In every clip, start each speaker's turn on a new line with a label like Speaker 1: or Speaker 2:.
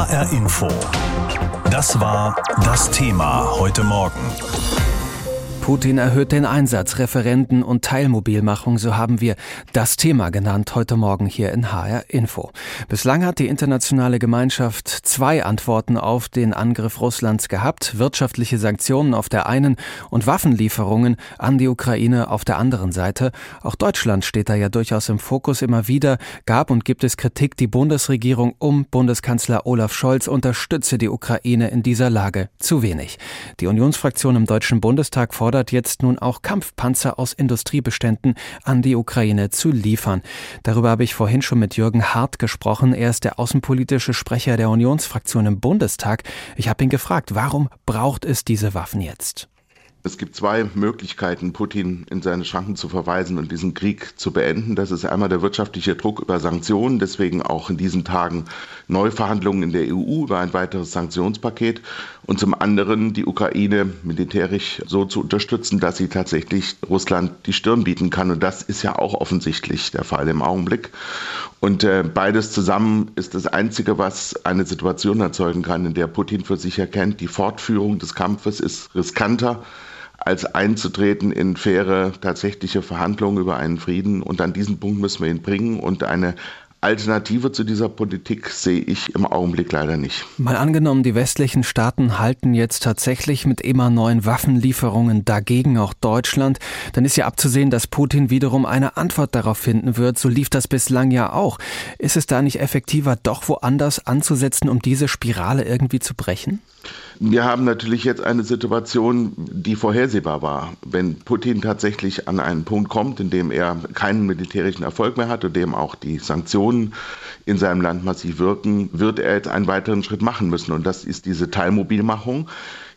Speaker 1: HR Info. Das war das Thema heute Morgen.
Speaker 2: Putin erhöht den Einsatz, Referenten und Teilmobilmachung, so haben wir das Thema genannt heute Morgen hier in HR Info. Bislang hat die internationale Gemeinschaft zwei Antworten auf den Angriff Russlands gehabt, wirtschaftliche Sanktionen auf der einen und Waffenlieferungen an die Ukraine auf der anderen Seite. Auch Deutschland steht da ja durchaus im Fokus. Immer wieder gab und gibt es Kritik, die Bundesregierung um Bundeskanzler Olaf Scholz unterstütze die Ukraine in dieser Lage zu wenig. Die Unionsfraktion im Deutschen Bundestag fordert fordert jetzt nun auch Kampfpanzer aus Industriebeständen an die Ukraine zu liefern. Darüber habe ich vorhin schon mit Jürgen Hart gesprochen. Er ist der außenpolitische Sprecher der Unionsfraktion im Bundestag. Ich habe ihn gefragt, warum braucht es diese Waffen jetzt?
Speaker 3: Es gibt zwei Möglichkeiten, Putin in seine Schranken zu verweisen und diesen Krieg zu beenden. Das ist einmal der wirtschaftliche Druck über Sanktionen, deswegen auch in diesen Tagen Neuverhandlungen in der EU über ein weiteres Sanktionspaket und zum anderen die Ukraine militärisch so zu unterstützen, dass sie tatsächlich Russland die Stirn bieten kann. Und das ist ja auch offensichtlich der Fall im Augenblick. Und äh, beides zusammen ist das Einzige, was eine Situation erzeugen kann, in der Putin für sich erkennt, die Fortführung des Kampfes ist riskanter als einzutreten in faire, tatsächliche Verhandlungen über einen Frieden. Und an diesen Punkt müssen wir ihn bringen. Und eine Alternative zu dieser Politik sehe ich im Augenblick leider nicht.
Speaker 2: Mal angenommen, die westlichen Staaten halten jetzt tatsächlich mit immer neuen Waffenlieferungen dagegen, auch Deutschland, dann ist ja abzusehen, dass Putin wiederum eine Antwort darauf finden wird. So lief das bislang ja auch. Ist es da nicht effektiver, doch woanders anzusetzen, um diese Spirale irgendwie zu brechen?
Speaker 3: Wir haben natürlich jetzt eine Situation, die vorhersehbar war. Wenn Putin tatsächlich an einen Punkt kommt, in dem er keinen militärischen Erfolg mehr hat und dem auch die Sanktionen in seinem Land massiv wirken, wird er jetzt einen weiteren Schritt machen müssen. Und das ist diese Teilmobilmachung.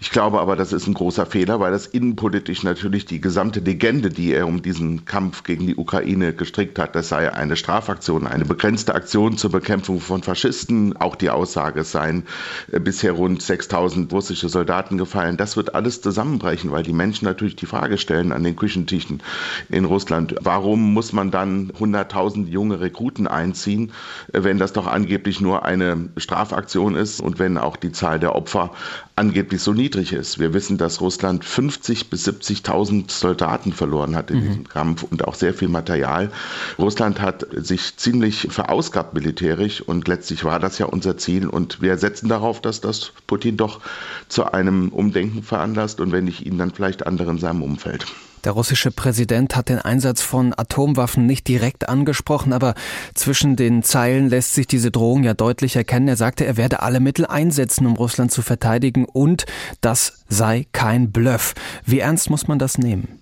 Speaker 3: Ich glaube aber, das ist ein großer Fehler, weil das innenpolitisch natürlich die gesamte Legende, die er um diesen Kampf gegen die Ukraine gestrickt hat, das sei eine Strafaktion, eine begrenzte Aktion zur Bekämpfung von Faschisten. Auch die Aussage, es seien äh, bisher rund 6000 russische Soldaten gefallen. Das wird alles zusammenbrechen, weil die Menschen natürlich die Frage stellen an den Küchentischen in Russland, warum muss man dann 100.000 junge Rekruten einziehen, äh, wenn das doch angeblich nur eine Strafaktion ist und wenn auch die Zahl der Opfer angeblich so niedrig ist. Wir wissen, dass Russland 50 bis 70.000 Soldaten verloren hat in mhm. diesem Kampf und auch sehr viel Material. Russland hat sich ziemlich verausgabt militärisch und letztlich war das ja unser Ziel und wir setzen darauf, dass das Putin doch zu einem Umdenken veranlasst und wenn nicht ihn, dann vielleicht andere in seinem Umfeld.
Speaker 2: Der russische Präsident hat den Einsatz von Atomwaffen nicht direkt angesprochen, aber zwischen den Zeilen lässt sich diese Drohung ja deutlich erkennen. Er sagte, er werde alle Mittel einsetzen, um Russland zu verteidigen und das sei kein Bluff. Wie ernst muss man das nehmen?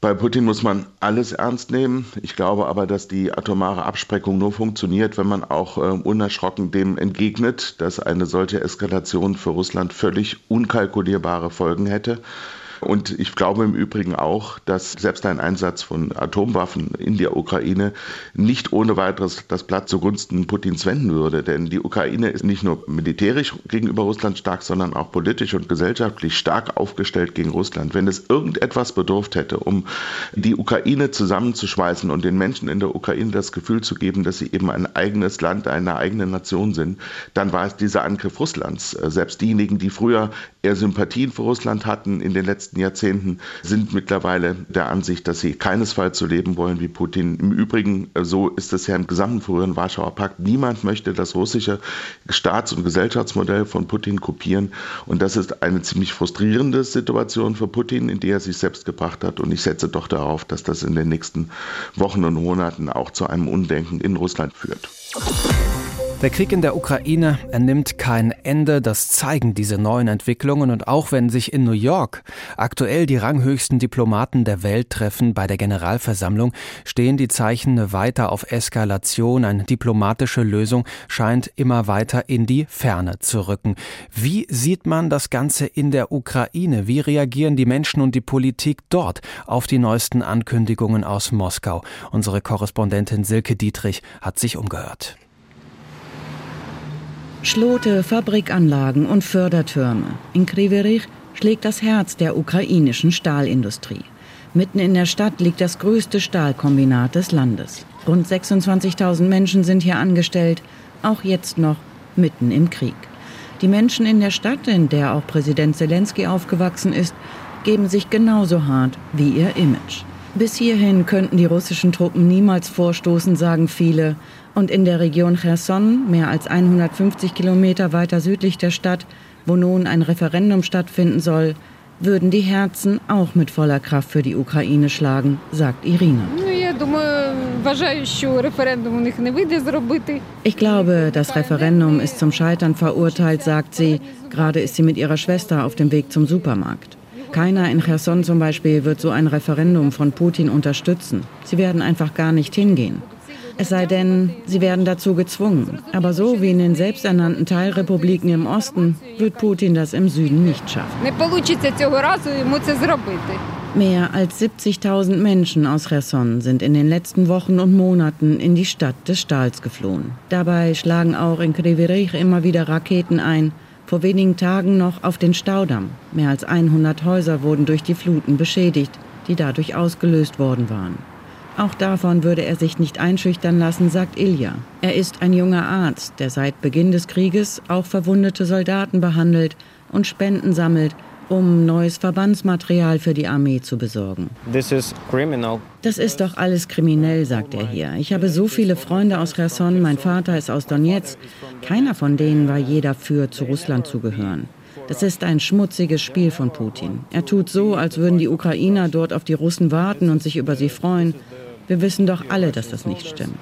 Speaker 3: Bei Putin muss man alles ernst nehmen. Ich glaube aber, dass die atomare Abspreckung nur funktioniert, wenn man auch äh, unerschrocken dem entgegnet, dass eine solche Eskalation für Russland völlig unkalkulierbare Folgen hätte. Und ich glaube im Übrigen auch, dass selbst ein Einsatz von Atomwaffen in der Ukraine nicht ohne weiteres das Blatt zugunsten Putins wenden würde. Denn die Ukraine ist nicht nur militärisch gegenüber Russland stark, sondern auch politisch und gesellschaftlich stark aufgestellt gegen Russland. Wenn es irgendetwas bedurft hätte, um die Ukraine zusammenzuschweißen und den Menschen in der Ukraine das Gefühl zu geben, dass sie eben ein eigenes Land, eine eigene Nation sind, dann war es dieser Angriff Russlands. Selbst diejenigen, die früher eher Sympathien für Russland hatten in den letzten letzten Jahrzehnten sind mittlerweile der Ansicht, dass sie keinesfalls so leben wollen wie Putin. Im Übrigen, äh, so ist es ja im gesamten früheren Warschauer Pakt. Niemand möchte das russische Staats- und Gesellschaftsmodell von Putin kopieren. Und das ist eine ziemlich frustrierende Situation für Putin, in die er sich selbst gebracht hat. Und ich setze doch darauf, dass das in den nächsten Wochen und Monaten auch zu einem Undenken in Russland führt.
Speaker 2: Der Krieg in der Ukraine ernimmt kein Ende, das zeigen diese neuen Entwicklungen und auch wenn sich in New York aktuell die ranghöchsten Diplomaten der Welt treffen bei der Generalversammlung, stehen die Zeichen weiter auf Eskalation. Eine diplomatische Lösung scheint immer weiter in die Ferne zu rücken. Wie sieht man das Ganze in der Ukraine? Wie reagieren die Menschen und die Politik dort auf die neuesten Ankündigungen aus Moskau? Unsere Korrespondentin Silke Dietrich hat sich umgehört.
Speaker 4: Schlote, Fabrikanlagen und Fördertürme. In Kriverich schlägt das Herz der ukrainischen Stahlindustrie. Mitten in der Stadt liegt das größte Stahlkombinat des Landes. Rund 26.000 Menschen sind hier angestellt, auch jetzt noch mitten im Krieg. Die Menschen in der Stadt, in der auch Präsident Zelensky aufgewachsen ist, geben sich genauso hart wie ihr Image. Bis hierhin könnten die russischen Truppen niemals vorstoßen, sagen viele. Und in der Region Cherson, mehr als 150 Kilometer weiter südlich der Stadt, wo nun ein Referendum stattfinden soll, würden die Herzen auch mit voller Kraft für die Ukraine schlagen, sagt Irina. Ich glaube, das Referendum ist zum Scheitern verurteilt, sagt sie. Gerade ist sie mit ihrer Schwester auf dem Weg zum Supermarkt. Keiner in Cherson zum Beispiel wird so ein Referendum von Putin unterstützen. Sie werden einfach gar nicht hingehen. Es sei denn, sie werden dazu gezwungen. Aber so wie in den selbsternannten Teilrepubliken im Osten wird Putin das im Süden nicht schaffen. Mehr als 70.000 Menschen aus Cherson sind in den letzten Wochen und Monaten in die Stadt des Stahls geflohen. Dabei schlagen auch in Krivirich immer wieder Raketen ein. Vor wenigen Tagen noch auf den Staudamm. Mehr als 100 Häuser wurden durch die Fluten beschädigt, die dadurch ausgelöst worden waren. Auch davon würde er sich nicht einschüchtern lassen, sagt Ilja. Er ist ein junger Arzt, der seit Beginn des Krieges auch verwundete Soldaten behandelt und Spenden sammelt, um neues Verbandsmaterial für die Armee zu besorgen. Das ist doch alles kriminell, sagt er hier. Ich habe so viele Freunde aus Cherson, mein Vater ist aus Donetsk. Keiner von denen war je dafür, zu Russland zu gehören. Das ist ein schmutziges Spiel von Putin. Er tut so, als würden die Ukrainer dort auf die Russen warten und sich über sie freuen. Wir wissen doch alle, dass das nicht stimmt.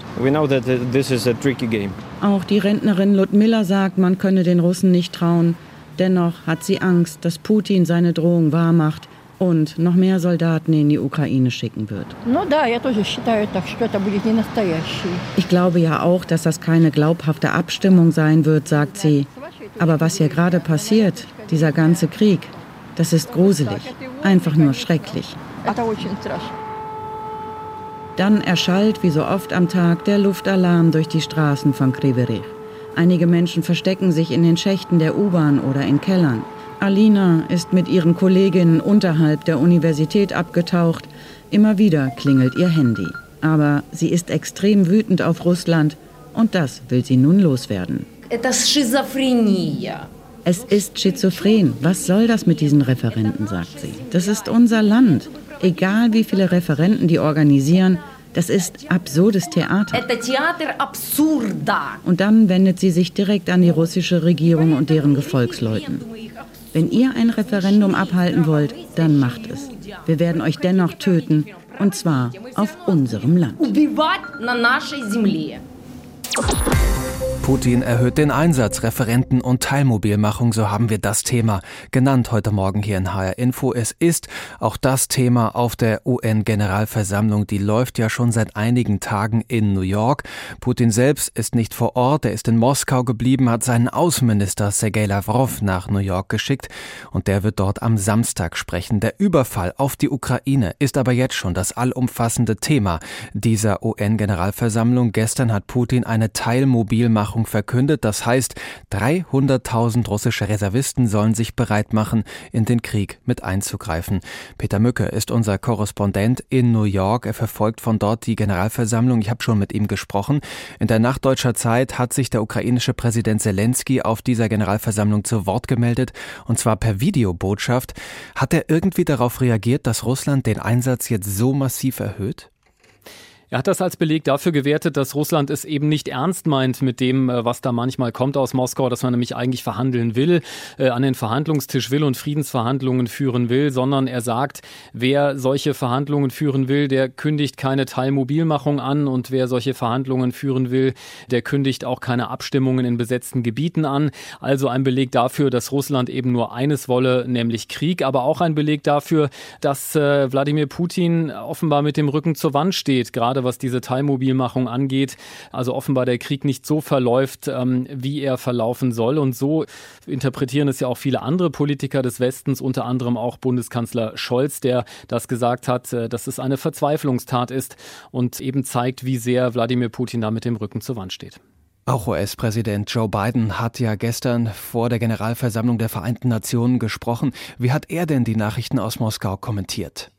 Speaker 4: Auch die Rentnerin Ludmilla sagt, man könne den Russen nicht trauen. Dennoch hat sie Angst, dass Putin seine Drohung wahrmacht und noch mehr Soldaten in die Ukraine schicken wird. Ich glaube ja auch, dass das keine glaubhafte Abstimmung sein wird, sagt sie. Aber was hier gerade passiert, dieser ganze Krieg, das ist gruselig, einfach nur schrecklich. Dann erschallt wie so oft am Tag der Luftalarm durch die Straßen von Kriverich. Einige Menschen verstecken sich in den Schächten der U-Bahn oder in Kellern. Alina ist mit ihren Kolleginnen unterhalb der Universität abgetaucht. Immer wieder klingelt ihr Handy. Aber sie ist extrem wütend auf Russland und das will sie nun loswerden. Es ist schizophren. Was soll das mit diesen Referenten, sagt sie. Das ist unser Land. Egal wie viele Referenten die organisieren, das ist absurdes Theater. Und dann wendet sie sich direkt an die russische Regierung und deren Gefolgsleuten. Wenn ihr ein Referendum abhalten wollt, dann macht es. Wir werden euch dennoch töten, und zwar auf unserem Land.
Speaker 2: Putin erhöht den Einsatz, Referenten und Teilmobilmachung, so haben wir das Thema genannt heute Morgen hier in HR Info. Es ist auch das Thema auf der UN-Generalversammlung, die läuft ja schon seit einigen Tagen in New York. Putin selbst ist nicht vor Ort, er ist in Moskau geblieben, hat seinen Außenminister Sergei Lavrov nach New York geschickt und der wird dort am Samstag sprechen. Der Überfall auf die Ukraine ist aber jetzt schon das allumfassende Thema dieser UN-Generalversammlung. Gestern hat Putin eine Teilmobilmachung Waffenlieferung verkündet. Das heißt, 300.000 russische Reservisten sollen sich bereit machen, in den Krieg mit einzugreifen. Peter Mücke ist unser Korrespondent in New York. Er verfolgt von dort die Generalversammlung. Ich habe schon mit ihm gesprochen. In der Nacht deutscher Zeit hat sich der ukrainische Präsident Zelensky auf dieser Generalversammlung zu Wort gemeldet, und zwar per Videobotschaft. Hat er irgendwie darauf reagiert, dass Russland den Einsatz jetzt so massiv erhöht?
Speaker 5: Er hat das als Beleg dafür gewertet, dass Russland es eben nicht ernst meint mit dem, äh, was da manchmal kommt aus Moskau, dass man nämlich eigentlich verhandeln will, äh, an den Verhandlungstisch will und Friedensverhandlungen führen will, sondern er sagt, wer solche Verhandlungen führen will, der kündigt keine Teilmobilmachung an und wer solche Verhandlungen führen will, der kündigt auch keine Abstimmungen in besetzten Gebieten an. Also ein Beleg dafür, dass Russland eben nur eines wolle, nämlich Krieg, aber auch ein Beleg dafür, dass äh, Wladimir Putin offenbar mit dem Rücken zur Wand steht, gerade gerade was diese Teilmobilmachung angeht. Also offenbar der Krieg nicht so verläuft, ähm, wie er verlaufen soll. Und so interpretieren es ja auch viele andere Politiker des Westens, unter anderem auch Bundeskanzler Scholz, der das gesagt hat, äh, dass es eine Verzweiflungstat ist und eben zeigt, wie sehr Wladimir Putin da mit dem Rücken zur Wand steht.
Speaker 2: Auch US-Präsident Joe Biden hat ja gestern vor der Generalversammlung der Vereinten Nationen gesprochen. Wie hat er denn die Nachrichten aus Moskau kommentiert?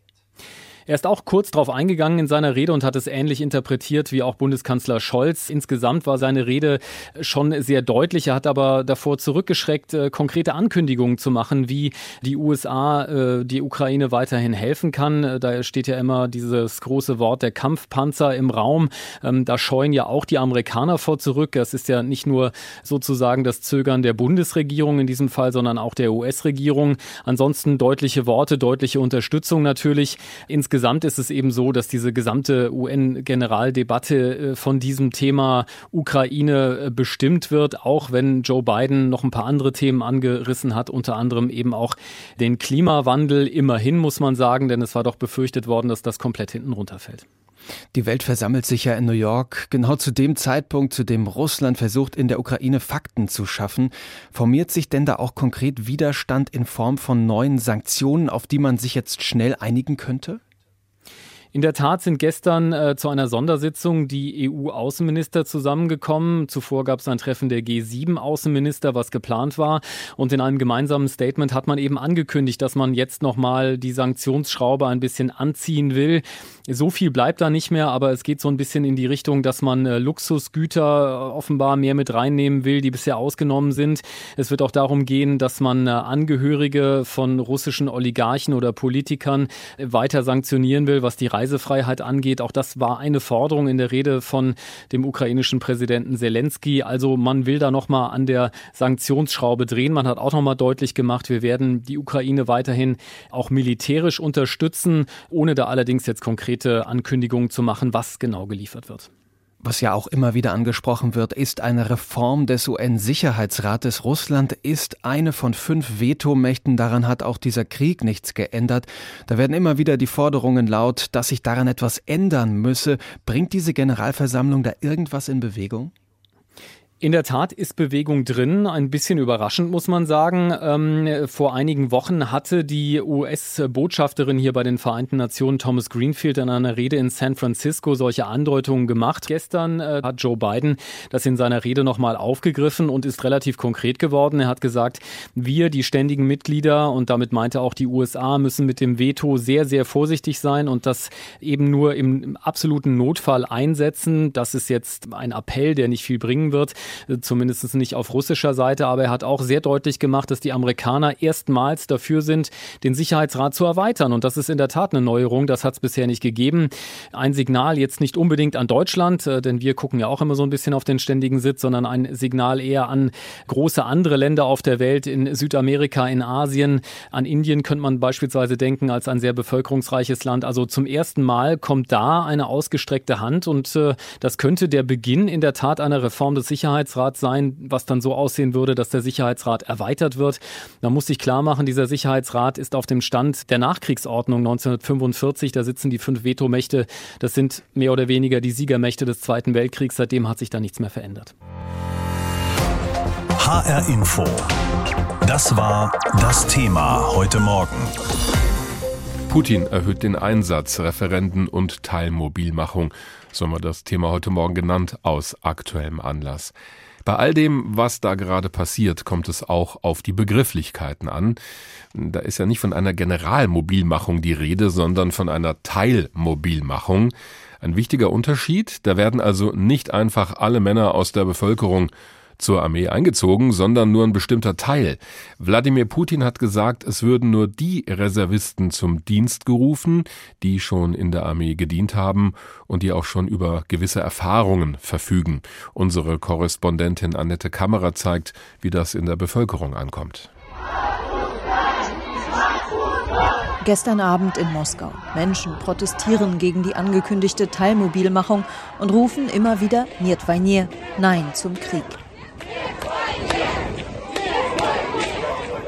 Speaker 5: Er ist auch kurz darauf eingegangen in seiner Rede und hat es ähnlich interpretiert wie auch Bundeskanzler Scholz. Insgesamt war seine Rede schon sehr deutlich. Er hat aber davor zurückgeschreckt, äh, konkrete Ankündigungen zu machen, wie die USA äh, die Ukraine weiterhin helfen kann. Äh, da steht ja immer dieses große Wort der Kampfpanzer im Raum. Ähm, da scheuen ja auch die Amerikaner vor zurück. Das ist ja nicht nur sozusagen das Zögern der Bundesregierung in diesem Fall, sondern auch der US-Regierung. Ansonsten deutliche Worte, deutliche Unterstützung natürlich. Insgesamt ist es eben so, dass diese gesamte UN-Generaldebatte von diesem Thema Ukraine bestimmt wird, auch wenn Joe Biden noch ein paar andere Themen angerissen hat, unter anderem eben auch den Klimawandel. Immerhin muss man sagen, denn es war doch befürchtet worden, dass das komplett hinten runterfällt.
Speaker 2: Die Welt versammelt sich ja in New York, genau zu dem Zeitpunkt, zu dem Russland versucht, in der Ukraine Fakten zu schaffen. Formiert sich denn da auch konkret Widerstand in Form von neuen Sanktionen, auf die man sich jetzt schnell einigen könnte?
Speaker 5: In der Tat sind gestern äh, zu einer Sondersitzung die EU-Außenminister zusammengekommen. Zuvor gab es ein Treffen der G7-Außenminister, was geplant war. Und in einem gemeinsamen Statement hat man eben angekündigt, dass man jetzt nochmal die Sanktionsschraube ein bisschen anziehen will. So viel bleibt da nicht mehr, aber es geht so ein bisschen in die Richtung, dass man äh, Luxusgüter äh, offenbar mehr mit reinnehmen will, die bisher ausgenommen sind. Es wird auch darum gehen, dass man äh, Angehörige von russischen Oligarchen oder Politikern weiter sanktionieren will, was die Reisefreiheit angeht. Auch das war eine Forderung in der Rede von dem ukrainischen Präsidenten Zelensky. Also man will da nochmal an der Sanktionsschraube drehen. Man hat auch nochmal deutlich gemacht, wir werden die Ukraine weiterhin auch militärisch unterstützen, ohne da allerdings jetzt konkret konkrete Ankündigungen zu machen, was genau geliefert wird.
Speaker 2: Was ja auch immer wieder angesprochen wird, ist eine Reform des UN-Sicherheitsrates. Russland ist eine von fünf Vetomächten. Daran hat auch dieser Krieg nichts geändert. Da werden immer wieder die Forderungen laut, dass sich daran etwas ändern müsse. Bringt diese Generalversammlung da irgendwas in Bewegung?
Speaker 5: In der Tat ist Bewegung drin, ein bisschen überraschend muss man sagen. Ähm, vor einigen Wochen hatte die US-Botschafterin hier bei den Vereinten Nationen Thomas Greenfield in einer Rede in San Francisco solche Andeutungen gemacht. Gestern äh, hat Joe Biden das in seiner Rede nochmal aufgegriffen und ist relativ konkret geworden. Er hat gesagt, wir, die ständigen Mitglieder und damit meinte auch die USA, müssen mit dem Veto sehr, sehr vorsichtig sein und das eben nur im absoluten Notfall einsetzen. Das ist jetzt ein Appell, der nicht viel bringen wird zumindest nicht auf russischer Seite, aber er hat auch sehr deutlich gemacht, dass die Amerikaner erstmals dafür sind, den Sicherheitsrat zu erweitern. Und das ist in der Tat eine Neuerung, das hat es bisher nicht gegeben. Ein Signal jetzt nicht unbedingt an Deutschland, äh, denn wir gucken ja auch immer so ein bisschen auf den ständigen Sitz, sondern ein Signal eher an große andere Länder auf der Welt, in Südamerika, in Asien, an Indien könnte man beispielsweise denken, als ein sehr bevölkerungsreiches Land. Also zum ersten Mal kommt da eine ausgestreckte Hand und äh, das könnte der Beginn in der Tat einer Reform des Sicherheitsrats Sicherheitsrat sein, was dann so aussehen würde, dass der Sicherheitsrat erweitert wird. Man muss sich klar machen, dieser Sicherheitsrat ist auf dem Stand der Nachkriegsordnung 1945. Da sitzen die fünf Vetomächte. Das sind mehr oder weniger die Siegermächte des Zweiten Weltkriegs. Seitdem hat sich da nichts mehr verändert.
Speaker 1: HR Info. Das war das Thema heute Morgen.
Speaker 6: Putin erhöht den Einsatz, Referenden und Teilmobilmachung so haben wir das Thema heute Morgen genannt, aus aktuellem Anlass. Bei all dem, was da gerade passiert, kommt es auch auf die Begrifflichkeiten an. Da ist ja nicht von einer Generalmobilmachung die Rede, sondern von einer Teilmobilmachung. Ein wichtiger Unterschied, da werden also nicht einfach alle Männer aus der Bevölkerung zur Armee eingezogen, sondern nur ein bestimmter Teil. Wladimir Putin hat gesagt, es würden nur die Reservisten zum Dienst gerufen, die schon in der Armee gedient haben und die auch schon über gewisse Erfahrungen verfügen. Unsere Korrespondentin Annette Kammerer zeigt, wie das in der Bevölkerung ankommt.
Speaker 7: Gestern Abend in Moskau. Menschen protestieren gegen die angekündigte Teilmobilmachung und rufen immer wieder Niet Nein zum Krieg.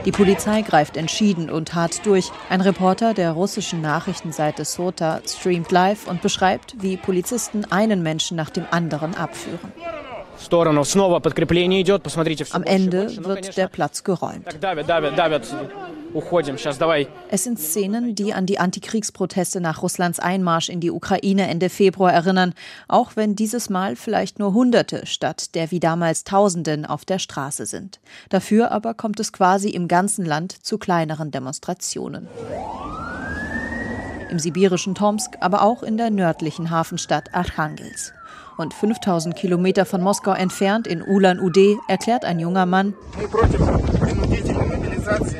Speaker 7: Die Polizei greift entschieden und hart durch. Ein Reporter der russischen Nachrichtenseite Sota streamt live und beschreibt, wie Polizisten einen Menschen nach dem anderen abführen. Am Ende wird der Platz geräumt. Es sind Szenen, die an die Antikriegsproteste nach Russlands Einmarsch in die Ukraine Ende Februar erinnern, auch wenn dieses Mal vielleicht nur Hunderte statt der wie damals Tausenden auf der Straße sind. Dafür aber kommt es quasi im ganzen Land zu kleineren Demonstrationen. im sibirischen Tomsk, aber auch in der nördlichen Hafenstadt Archangels. Und 5000 Kilometer von Moskau entfernt in Ulan-Ude erklärt ein junger Mann,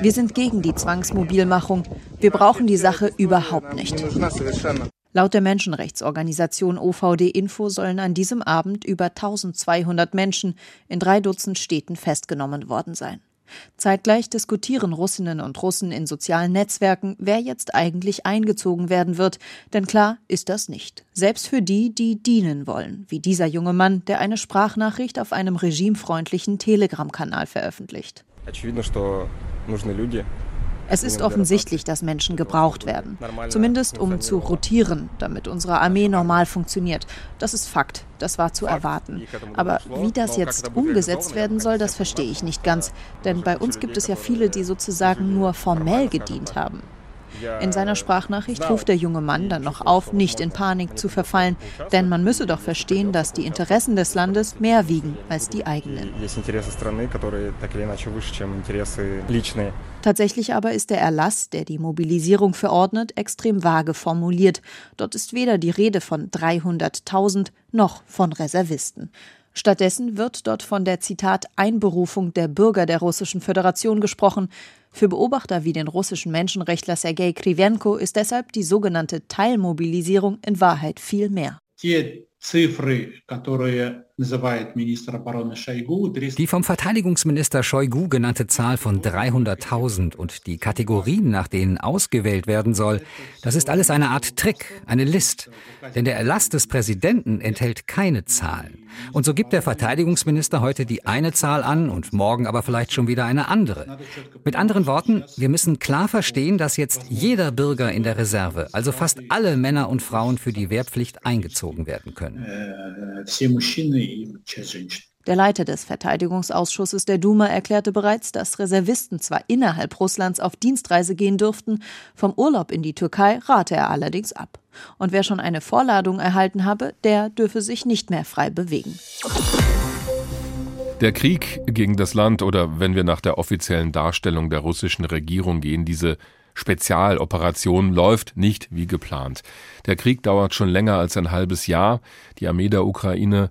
Speaker 7: wir sind gegen die Zwangsmobilmachung. Wir brauchen die Sache überhaupt nicht. Laut der Menschenrechtsorganisation OVD Info sollen an diesem Abend über 1200 Menschen in drei Dutzend Städten festgenommen worden sein. Zeitgleich diskutieren Russinnen und Russen in sozialen Netzwerken, wer jetzt eigentlich eingezogen werden wird, denn klar ist das nicht. Selbst für die, die dienen wollen, wie dieser junge Mann, der eine Sprachnachricht auf einem regimefreundlichen Telegram-Kanal veröffentlicht. Es ist offensichtlich, dass Menschen gebraucht werden. Zumindest um zu rotieren, damit unsere Armee normal funktioniert. Das ist Fakt. Das war zu erwarten. Aber wie das jetzt umgesetzt werden soll, das verstehe ich nicht ganz. Denn bei uns gibt es ja viele, die sozusagen nur formell gedient haben. In seiner Sprachnachricht ruft der junge Mann dann noch auf, nicht in Panik zu verfallen, denn man müsse doch verstehen, dass die Interessen des Landes mehr wiegen als die eigenen. Tatsächlich aber ist der Erlass, der die Mobilisierung verordnet, extrem vage formuliert. Dort ist weder die Rede von 300.000 noch von Reservisten. Stattdessen wird dort von der Zitat Einberufung der Bürger der Russischen Föderation gesprochen. Für Beobachter wie den russischen Menschenrechtler Sergei Krivenko ist deshalb die sogenannte Teilmobilisierung in Wahrheit viel mehr. Die
Speaker 8: die vom Verteidigungsminister Shoigu genannte Zahl von 300.000 und die Kategorien, nach denen ausgewählt werden soll, das ist alles eine Art Trick, eine List. Denn der Erlass des Präsidenten enthält keine Zahlen. Und so gibt der Verteidigungsminister heute die eine Zahl an und morgen aber vielleicht schon wieder eine andere. Mit anderen Worten, wir müssen klar verstehen, dass jetzt jeder Bürger in der Reserve, also fast alle Männer und Frauen für die Wehrpflicht eingezogen werden können.
Speaker 7: Der Leiter des Verteidigungsausschusses der Duma erklärte bereits, dass Reservisten zwar innerhalb Russlands auf Dienstreise gehen dürften, vom Urlaub in die Türkei rate er allerdings ab. Und wer schon eine Vorladung erhalten habe, der dürfe sich nicht mehr frei bewegen.
Speaker 6: Der Krieg gegen das Land oder wenn wir nach der offiziellen Darstellung der russischen Regierung gehen, diese Spezialoperation läuft nicht wie geplant. Der Krieg dauert schon länger als ein halbes Jahr. Die Armee der Ukraine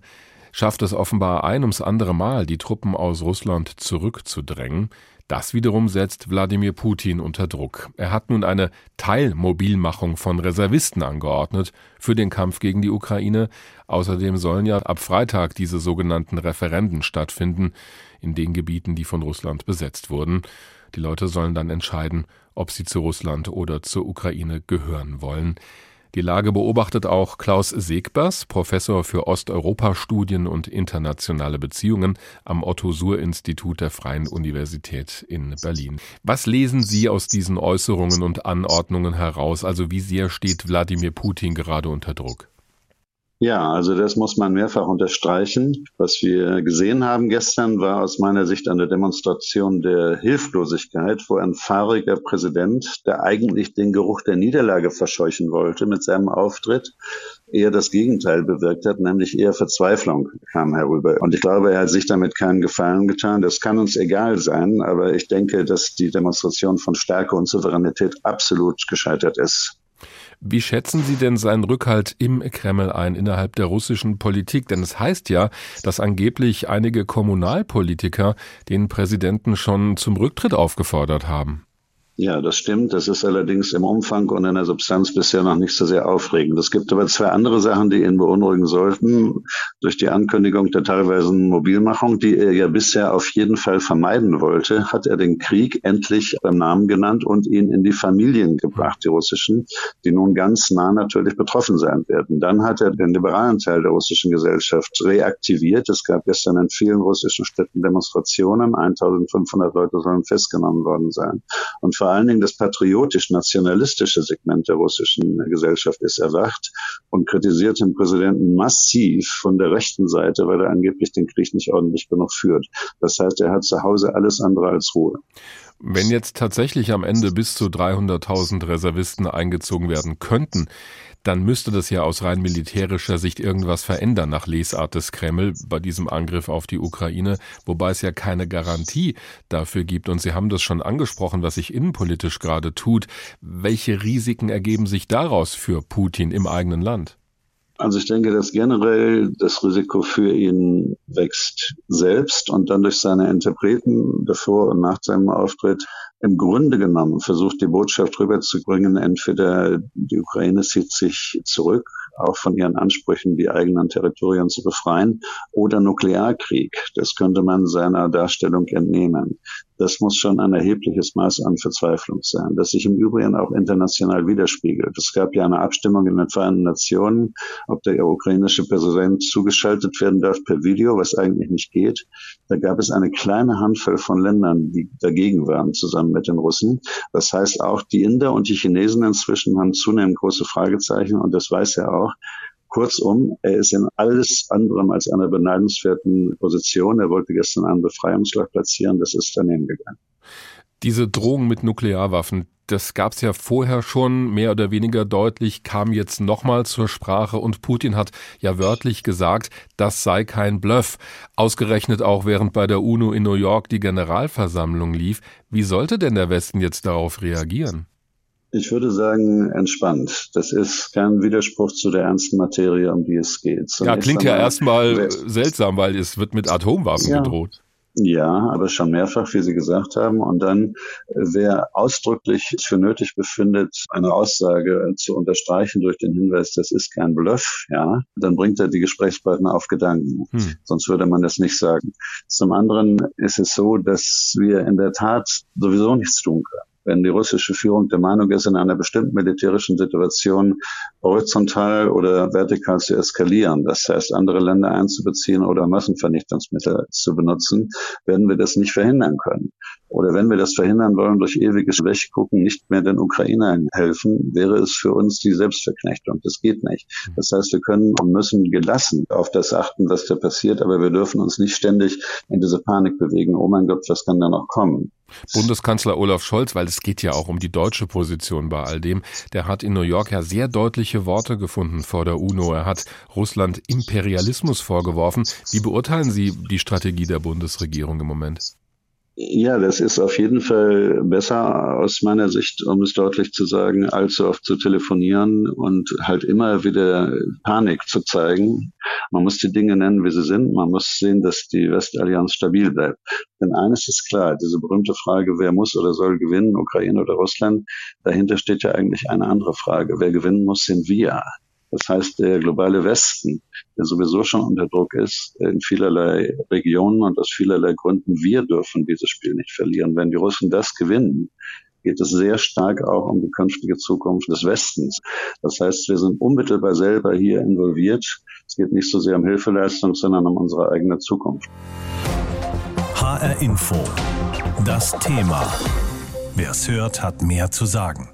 Speaker 6: schafft es offenbar ein ums andere Mal, die Truppen aus Russland zurückzudrängen. Das wiederum setzt Wladimir Putin unter Druck. Er hat nun eine Teilmobilmachung von Reservisten angeordnet für den Kampf gegen die Ukraine. Außerdem sollen ja ab Freitag diese sogenannten Referenden stattfinden in den Gebieten, die von Russland besetzt wurden. Die Leute sollen dann entscheiden, ob sie zu Russland oder zur Ukraine gehören wollen. Die Lage beobachtet auch Klaus Segbers, Professor für Osteuropa-Studien und internationale Beziehungen am Otto-Suhr-Institut der Freien Universität in Berlin. Was lesen Sie aus diesen Äußerungen und Anordnungen heraus? Also wie sehr steht Wladimir Putin gerade unter Druck?
Speaker 9: Ja, also das muss man mehrfach unterstreichen. Was wir gesehen haben gestern, war aus meiner Sicht eine Demonstration der Hilflosigkeit, wo ein fahriger Präsident, der eigentlich den Geruch der Niederlage verscheuchen wollte mit seinem Auftritt, eher das Gegenteil bewirkt hat, nämlich eher Verzweiflung kam herüber. Und ich glaube, er hat sich damit keinen Gefallen getan. Das kann uns egal sein, aber ich denke, dass die Demonstration von Stärke und Souveränität absolut gescheitert ist.
Speaker 6: Wie schätzen Sie denn seinen Rückhalt im Kreml ein innerhalb der russischen Politik? Denn es heißt ja, dass angeblich einige Kommunalpolitiker den Präsidenten schon zum Rücktritt aufgefordert haben.
Speaker 9: Ja, das stimmt. Das ist allerdings im Umfang und in der Substanz bisher noch nicht so sehr aufregend. Es gibt aber zwei andere Sachen, die ihn beunruhigen sollten. Durch die Ankündigung der teilweisen Mobilmachung, die er ja bisher auf jeden Fall vermeiden wollte, hat er den Krieg endlich beim Namen genannt und ihn in die Familien gebracht, die russischen, die nun ganz nah natürlich betroffen sein werden. Dann hat er den liberalen Teil der russischen Gesellschaft reaktiviert. Es gab gestern in vielen russischen Städten Demonstrationen. 1500 Leute sollen festgenommen worden sein. Und vor allen Dingen das patriotisch-nationalistische Segment der russischen Gesellschaft ist erwacht und kritisiert den Präsidenten massiv von der rechten Seite, weil er angeblich den Krieg nicht ordentlich genug führt. Das heißt, er hat zu Hause alles andere als Ruhe.
Speaker 6: Wenn jetzt tatsächlich am Ende bis zu 300.000 Reservisten eingezogen werden könnten, dann müsste das ja aus rein militärischer Sicht irgendwas verändern nach Lesart des Kreml bei diesem Angriff auf die Ukraine, wobei es ja keine Garantie dafür gibt. Und Sie haben das schon angesprochen, was sich innenpolitisch gerade tut. Welche Risiken ergeben sich daraus für Putin im eigenen Land?
Speaker 9: Also ich denke, dass generell das Risiko für ihn wächst selbst und dann durch seine Interpreten davor und nach seinem Auftritt im Grunde genommen versucht, die Botschaft rüberzubringen, entweder die Ukraine zieht sich zurück auch von ihren Ansprüchen, die eigenen Territorien zu befreien, oder Nuklearkrieg. Das könnte man seiner Darstellung entnehmen. Das muss schon ein erhebliches Maß an Verzweiflung sein, das sich im Übrigen auch international widerspiegelt. Es gab ja eine Abstimmung in den Vereinten Nationen, ob der ukrainische Präsident zugeschaltet werden darf per Video, was eigentlich nicht geht. Da gab es eine kleine Handvoll von Ländern, die dagegen waren, zusammen mit den Russen. Das heißt, auch die Inder und die Chinesen inzwischen haben zunehmend große Fragezeichen und das weiß er auch. Kurzum, er ist in alles anderem als einer beneidenswerten Position. Er wollte gestern einen Befreiungsschlag platzieren, das ist daneben gegangen.
Speaker 6: Diese Drohung mit Nuklearwaffen, das gab es ja vorher schon mehr oder weniger deutlich, kam jetzt nochmal zur Sprache und Putin hat ja wörtlich gesagt, das sei kein Bluff. Ausgerechnet auch während bei der UNO in New York die Generalversammlung lief. Wie sollte denn der Westen jetzt darauf reagieren?
Speaker 9: Ich würde sagen, entspannt. Das ist kein Widerspruch zu der ernsten Materie, um die es geht.
Speaker 6: Zunächst ja, klingt ja erstmal seltsam, weil es wird mit Atomwaffen ja. gedroht.
Speaker 9: Ja, aber schon mehrfach, wie Sie gesagt haben. Und dann, wer ausdrücklich für nötig befindet, eine Aussage zu unterstreichen durch den Hinweis, das ist kein Bluff, ja, dann bringt er die Gesprächspartner auf Gedanken. Hm. Sonst würde man das nicht sagen. Zum anderen ist es so, dass wir in der Tat sowieso nichts tun können wenn die russische Führung der Meinung ist, in einer bestimmten militärischen Situation horizontal oder vertikal zu eskalieren, das heißt andere Länder einzubeziehen oder Massenvernichtungsmittel zu benutzen, werden wir das nicht verhindern können. Oder wenn wir das verhindern wollen, durch ewiges Weggucken nicht mehr den Ukrainern helfen, wäre es für uns die Selbstverknechtung. Das geht nicht. Das heißt, wir können und müssen gelassen auf das achten, was da passiert, aber wir dürfen uns nicht ständig in diese Panik bewegen. Oh mein Gott, was kann da noch kommen?
Speaker 6: Bundeskanzler Olaf Scholz, weil es geht ja auch um die deutsche Position bei all dem, der hat in New York ja sehr deutliche Worte gefunden vor der UNO. Er hat Russland Imperialismus vorgeworfen. Wie beurteilen Sie die Strategie der Bundesregierung im Moment?
Speaker 9: Ja, das ist auf jeden Fall besser aus meiner Sicht, um es deutlich zu sagen, allzu oft zu telefonieren und halt immer wieder Panik zu zeigen. Man muss die Dinge nennen, wie sie sind. Man muss sehen, dass die Westallianz stabil bleibt. Denn eines ist klar, diese berühmte Frage, wer muss oder soll gewinnen, Ukraine oder Russland, dahinter steht ja eigentlich eine andere Frage. Wer gewinnen muss, sind wir. Das heißt, der globale Westen, der sowieso schon unter Druck ist in vielerlei Regionen und aus vielerlei Gründen, wir dürfen dieses Spiel nicht verlieren. Wenn die Russen das gewinnen, geht es sehr stark auch um die künftige Zukunft des Westens. Das heißt, wir sind unmittelbar selber hier involviert. Es geht nicht so sehr um Hilfeleistung, sondern um unsere eigene Zukunft.
Speaker 1: HR Info. Das Thema. Wer es hört, hat mehr zu sagen.